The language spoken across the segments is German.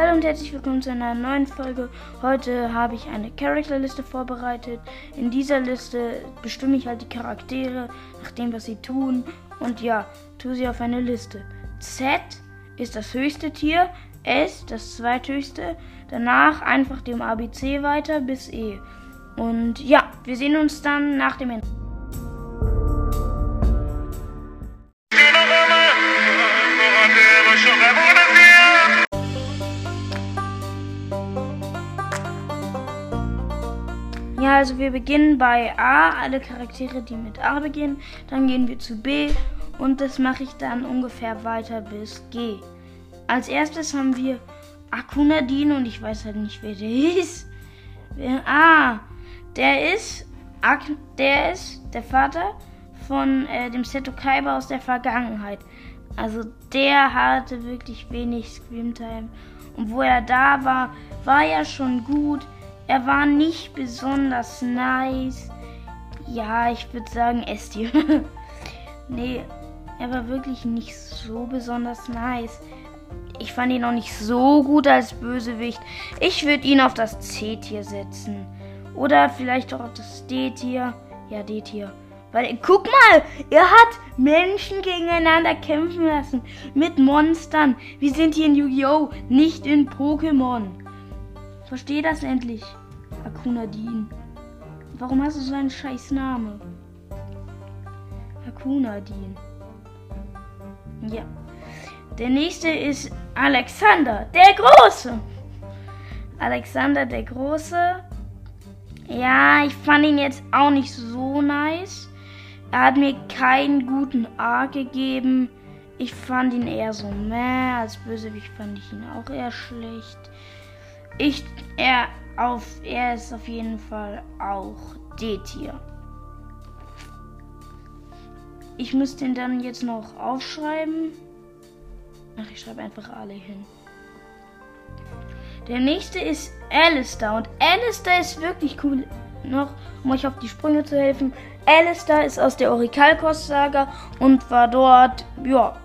Hallo und herzlich willkommen zu einer neuen Folge. Heute habe ich eine Charakterliste vorbereitet. In dieser Liste bestimme ich halt die Charaktere nach dem, was sie tun. Und ja, tue sie auf eine Liste. Z ist das höchste Tier, S das zweithöchste. Danach einfach dem ABC weiter bis E. Und ja, wir sehen uns dann nach dem Ende. Also wir beginnen bei A, alle Charaktere, die mit A beginnen. Dann gehen wir zu B und das mache ich dann ungefähr weiter bis G. Als erstes haben wir Akunadin und ich weiß halt nicht, wer der ist. Ah, der ist, Ak der ist der Vater von äh, dem Seto Kaiba aus der Vergangenheit. Also der hatte wirklich wenig Screamtime. Und wo er da war, war er schon gut. Er war nicht besonders nice. Ja, ich würde sagen Esti. nee, er war wirklich nicht so besonders nice. Ich fand ihn auch nicht so gut als Bösewicht. Ich würde ihn auf das C-Tier setzen. Oder vielleicht auch auf das D-Tier. Ja, D-Tier. Weil, guck mal, er hat Menschen gegeneinander kämpfen lassen. Mit Monstern. Wir sind hier in Yu-Gi-Oh! Nicht in Pokémon. Versteh das endlich, Akuna Dean. Warum hast du so einen scheiß Name? Akuna Dean. Ja. Der nächste ist Alexander, der Große. Alexander der Große. Ja, ich fand ihn jetzt auch nicht so nice. Er hat mir keinen guten A gegeben. Ich fand ihn eher so meh. Als Bösewicht fand ich ihn auch eher schlecht. Ich, er, auf, er ist auf jeden Fall auch D-Tier. Ich müsste ihn dann jetzt noch aufschreiben. Ach, ich schreibe einfach alle hin. Der nächste ist Alistair. Und Alistair ist wirklich cool. Noch, um euch auf die Sprünge zu helfen. Alistair ist aus der Orikalkos-Saga und war dort, ja,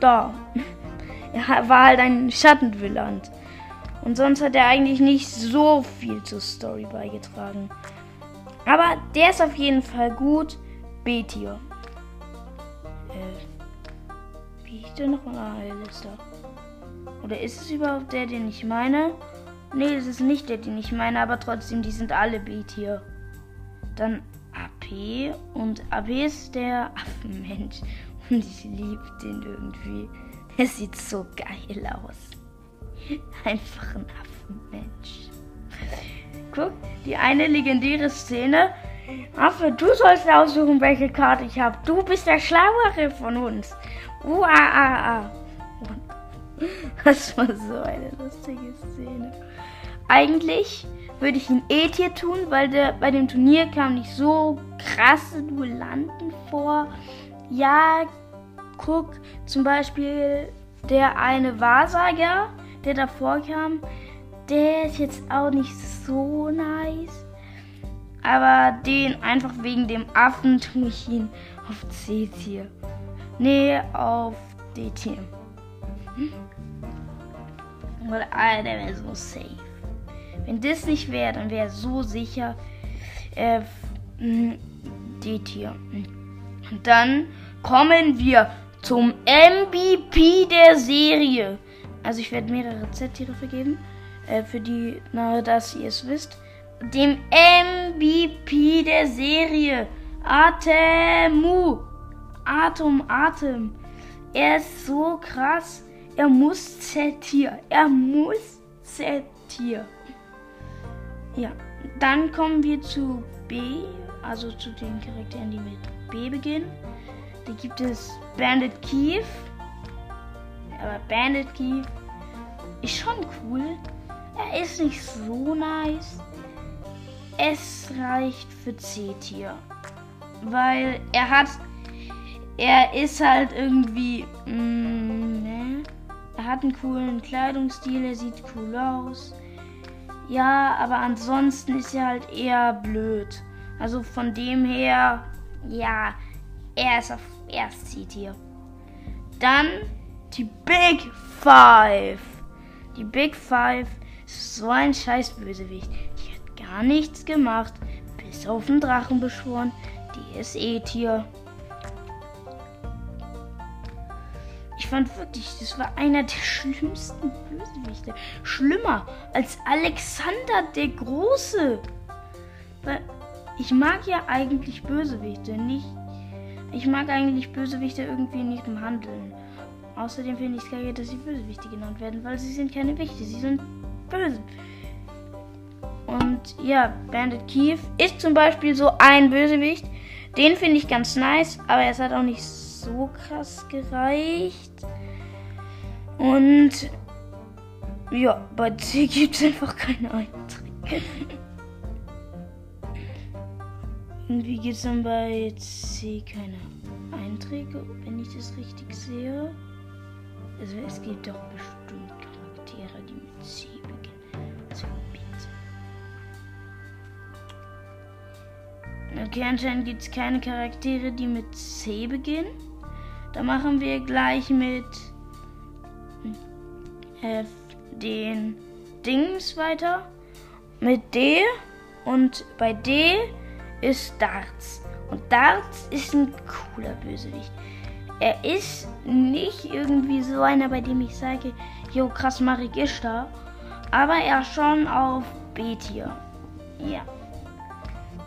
da. Er war halt ein Schattenwilland. Und sonst hat er eigentlich nicht so viel zur Story beigetragen. Aber der ist auf jeden Fall gut. B-Tier. Äh, wie hieß der noch mal? Alistair. Oder ist es überhaupt der, den ich meine? Nee, es ist nicht der, den ich meine, aber trotzdem, die sind alle B-Tier. Dann AP und AP ist der Affenmensch. Und ich liebe den irgendwie. Er sieht so geil aus. Einfach ein Affenmensch. Guck, die eine legendäre Szene. Affe, du sollst aussuchen, welche Karte ich habe. Du bist der Schlauere von uns. Ah. Das war so eine lustige Szene. Eigentlich würde ich ihn E-Tier tun, weil der, bei dem Turnier kamen nicht so krasse Duellanten vor. Ja, guck, zum Beispiel der eine Wahrsager, der davor kam, der ist jetzt auch nicht so nice. Aber den einfach wegen dem Affen tue ich ihn auf C-Tier. Nee, auf D-Tier. Hm? Weil, ah, der wäre so safe. Wenn das nicht wäre, dann wäre so sicher äh, D-Tier. Und dann kommen wir zum MVP der Serie. Also ich werde mehrere Z-Tiere vergeben. Äh, für die, na, dass ihr es wisst. Dem MVP der Serie. Atemu. Atem, Atem. Er ist so krass. Er muss Z-Tier. Er muss Z-Tier. Ja, dann kommen wir zu B, also zu den Charakteren, die mit B beginnen. Da gibt es Bandit Keith. Aber Bandit Keith ist schon cool. Er ist nicht so nice. Es reicht für C-Tier. Weil er hat. Er ist halt irgendwie. Mh, ne? Er hat einen coolen Kleidungsstil, er sieht cool aus. Ja, aber ansonsten ist er halt eher blöd. Also von dem her, ja, er ist auf erst zieht hier. Dann die Big Five. Die Big Five ist so ein scheiß Bösewicht. Die hat gar nichts gemacht, bis auf den Drachen beschworen. Die ist eh Tier. Ich fand wirklich, das war einer der schlimmsten Bösewichte. Schlimmer als Alexander der Große. Weil ich mag ja eigentlich Bösewichte nicht. Ich mag eigentlich Bösewichte irgendwie nicht im Handeln. Außerdem finde ich es geil, dass sie Bösewichte genannt werden, weil sie sind keine Wichte, sie sind böse. Und ja, Bandit Keith ist zum Beispiel so ein Bösewicht. Den finde ich ganz nice, aber es hat auch nicht so krass gereicht. Und ja, bei C gibt es einfach keine Einträge. Irgendwie gibt es dann bei C keine Einträge, wenn ich das richtig sehe. Also es gibt doch bestimmt Charaktere, die mit C beginnen. Also bitte. Okay, anscheinend gibt es keine Charaktere, die mit C beginnen. Da machen wir gleich mit äh, den Dings weiter. Mit D. Und bei D ist Darts. Und Darts ist ein cooler Bösewicht. Er ist nicht irgendwie so einer, bei dem ich sage, jo, krass, Marik ist da. Aber er schon auf B-Tier. Ja.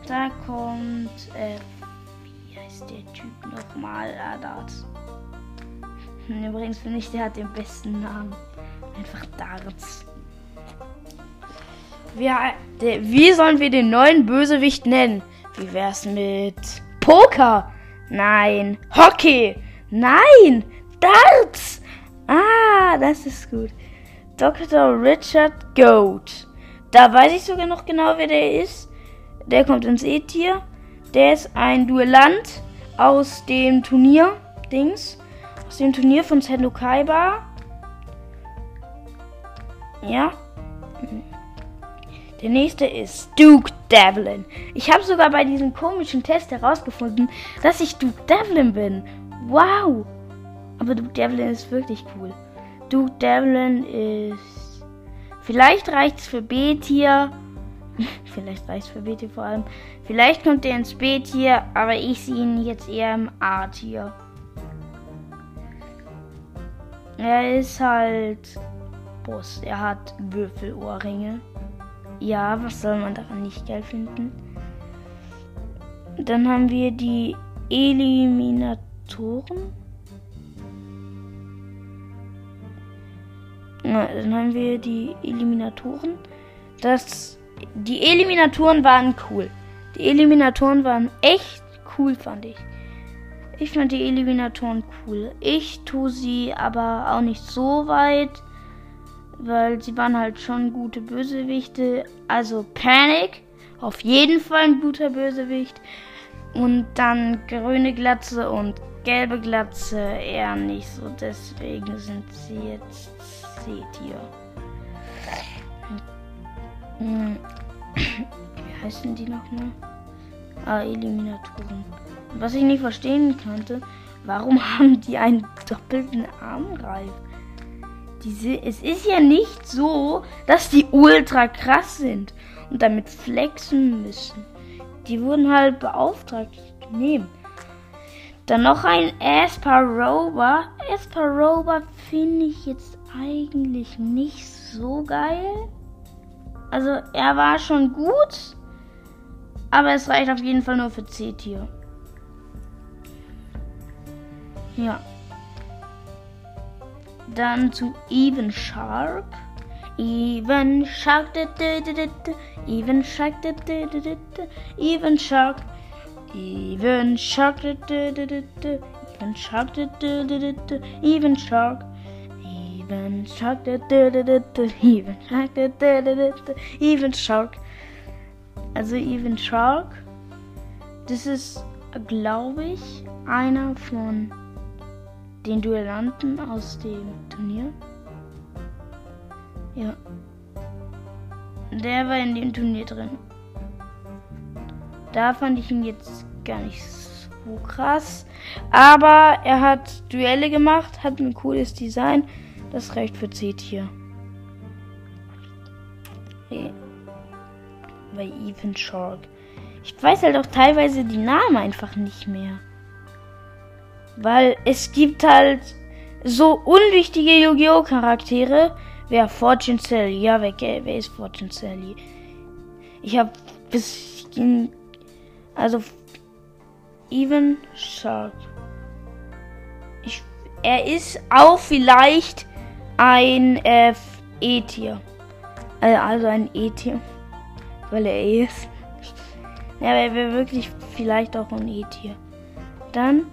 Da kommt, äh, wie heißt der Typ nochmal? Ah, Darts. Übrigens finde ich, der hat den besten Namen. Einfach Darts. Wie, wie sollen wir den neuen Bösewicht nennen? Wie wär's mit Poker? Nein. Hockey? Nein. Darts? Ah, das ist gut. Dr. Richard Goat. Da weiß ich sogar noch genau, wer der ist. Der kommt ins E-Tier. Der ist ein Duellant aus dem Turnier-Dings. Aus dem Turnier von Sendo Kaiba. Ja. Der nächste ist Duke Devlin. Ich habe sogar bei diesem komischen Test herausgefunden, dass ich Duke Devlin bin. Wow. Aber Duke Devlin ist wirklich cool. Duke Devlin ist... Vielleicht reicht es für B-Tier. Vielleicht reicht es für B-Tier vor allem. Vielleicht kommt er ins B-Tier, aber ich sehe ihn jetzt eher im A-Tier. Er ist halt Boss. Er hat Würfelohrringe. Ja, was soll man daran nicht geil finden? Dann haben wir die Eliminatoren. Na, dann haben wir die Eliminatoren. Das, die Eliminatoren waren cool. Die Eliminatoren waren echt cool, fand ich. Ich fand die Eliminatoren cool. Ich tue sie aber auch nicht so weit weil sie waren halt schon gute Bösewichte. Also Panic, auf jeden Fall ein guter Bösewicht. Und dann grüne Glatze und gelbe Glatze eher nicht so. Deswegen sind sie jetzt C-Tier. Hm. Wie heißen die noch mal? Ah, Eliminatoren. Was ich nicht verstehen konnte, warum haben die einen doppelten Armreif? Diese, es ist ja nicht so, dass die ultra krass sind und damit flexen müssen. Die wurden halt beauftragt. Nehmen. Dann noch ein Asparoba. Asparoba finde ich jetzt eigentlich nicht so geil. Also er war schon gut, aber es reicht auf jeden Fall nur für C-Tier. Ja. Dann zu Even Shark. Even Shark. Even Shark. Even Shark. Even Shark. Even Shark. Even Shark. Even Shark. Even Shark. Even Shark. Also Even Shark. Das ist, glaube ich, einer von den Duellanten aus dem Turnier. Ja. Der war in dem Turnier drin. Da fand ich ihn jetzt gar nicht so krass. Aber er hat Duelle gemacht, hat ein cooles Design. Das reicht für C-Tier. Bei Even Shark. Ich weiß halt auch teilweise die Namen einfach nicht mehr. Weil es gibt halt so unwichtige Yu-Gi-Oh! Charaktere. Wer Fortune Sally? Ja, wer, wer ist Fortune Sally? Ich habe bis. Also. Even Shark. Ich, er ist auch vielleicht ein äh, E-Tier. Äh, also ein E-Tier. Weil er E ist. Ja, aber er wäre wirklich vielleicht auch ein E-Tier. Dann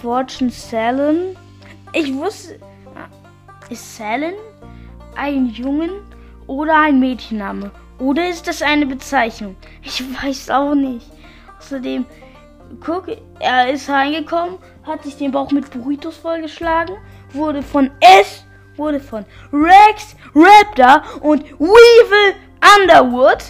Fortune Salen. Ich wusste. Ist Salen ein Jungen oder ein Mädchenname? Oder ist das eine Bezeichnung? Ich weiß auch nicht. Außerdem, guck, er ist reingekommen, hat sich den Bauch mit Burritos vollgeschlagen, wurde von S, wurde von Rex, Raptor und Weevil Underwood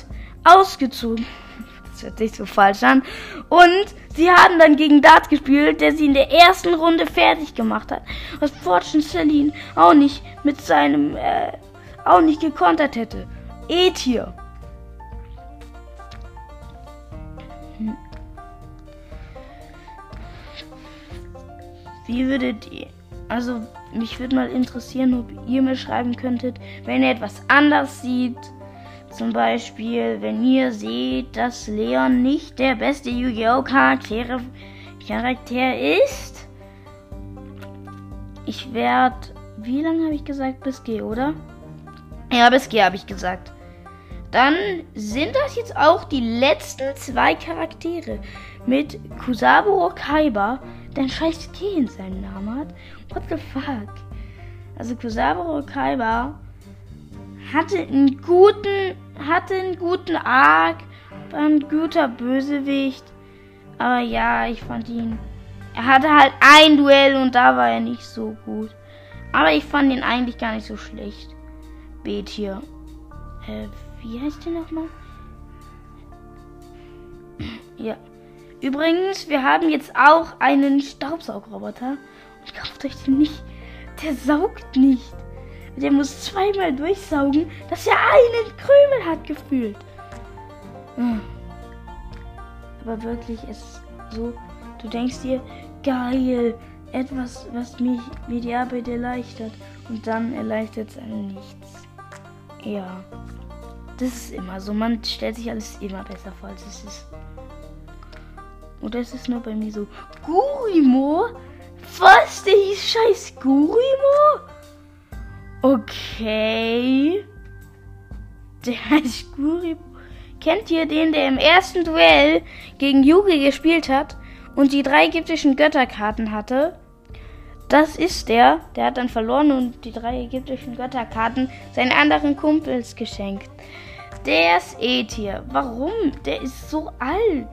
ausgezogen das hört sich so falsch an. Und sie haben dann gegen Dart gespielt, der sie in der ersten Runde fertig gemacht hat. Was Fortune Celine auch nicht mit seinem, äh, auch nicht gekontert hätte. E-Tier. Wie würdet ihr, also mich würde mal interessieren, ob ihr mir schreiben könntet, wenn ihr etwas anders sieht zum Beispiel, wenn ihr seht, dass Leon nicht der beste Yu-Gi-Oh! Charakter, Charakter ist. Ich werde. Wie lange habe ich gesagt? Bis G, oder? Ja, bis G habe ich gesagt. Dann sind das jetzt auch die letzten zwei Charaktere. Mit Kusabo Kaiba, der ein scheiß G in seinem Namen hat. What the fuck? Also Kusabo Kaiba hatte einen guten, hatte einen guten Arc, war ein guter Bösewicht. Aber ja, ich fand ihn. Er hatte halt ein Duell und da war er nicht so gut. Aber ich fand ihn eigentlich gar nicht so schlecht. Bet hier. Äh, wie heißt der nochmal? Ja. Übrigens, wir haben jetzt auch einen Staubsaugroboter. Und kauft euch den nicht. Der saugt nicht. Der muss zweimal durchsaugen, dass er einen Krümel hat gefühlt. Hm. Aber wirklich ist so, du denkst dir, geil, etwas, was mich, mir die Arbeit erleichtert. Und dann erleichtert es einem nichts. Ja. Das ist immer so. Man stellt sich alles immer besser vor, als es ist. Und das ist nur bei mir so. Gurimo? Was? Der hieß scheiß Gurimo? Okay. Der heißt Guri. Kennt ihr den, der im ersten Duell gegen Yugi gespielt hat und die drei ägyptischen Götterkarten hatte? Das ist der. Der hat dann verloren und die drei ägyptischen Götterkarten seinen anderen Kumpels geschenkt. Der ist E-Tier. Warum? Der ist so alt.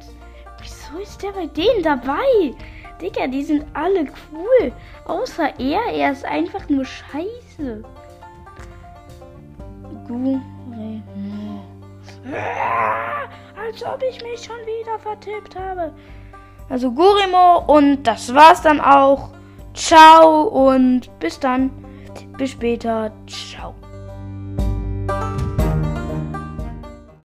Wieso ist der bei denen dabei? Digga, die sind alle cool. Außer er, er ist einfach nur scheiße. Gurimo. Als ob ich mich schon wieder vertippt habe. Also Gurimo und das war's dann auch. Ciao und bis dann. Bis später. Ciao.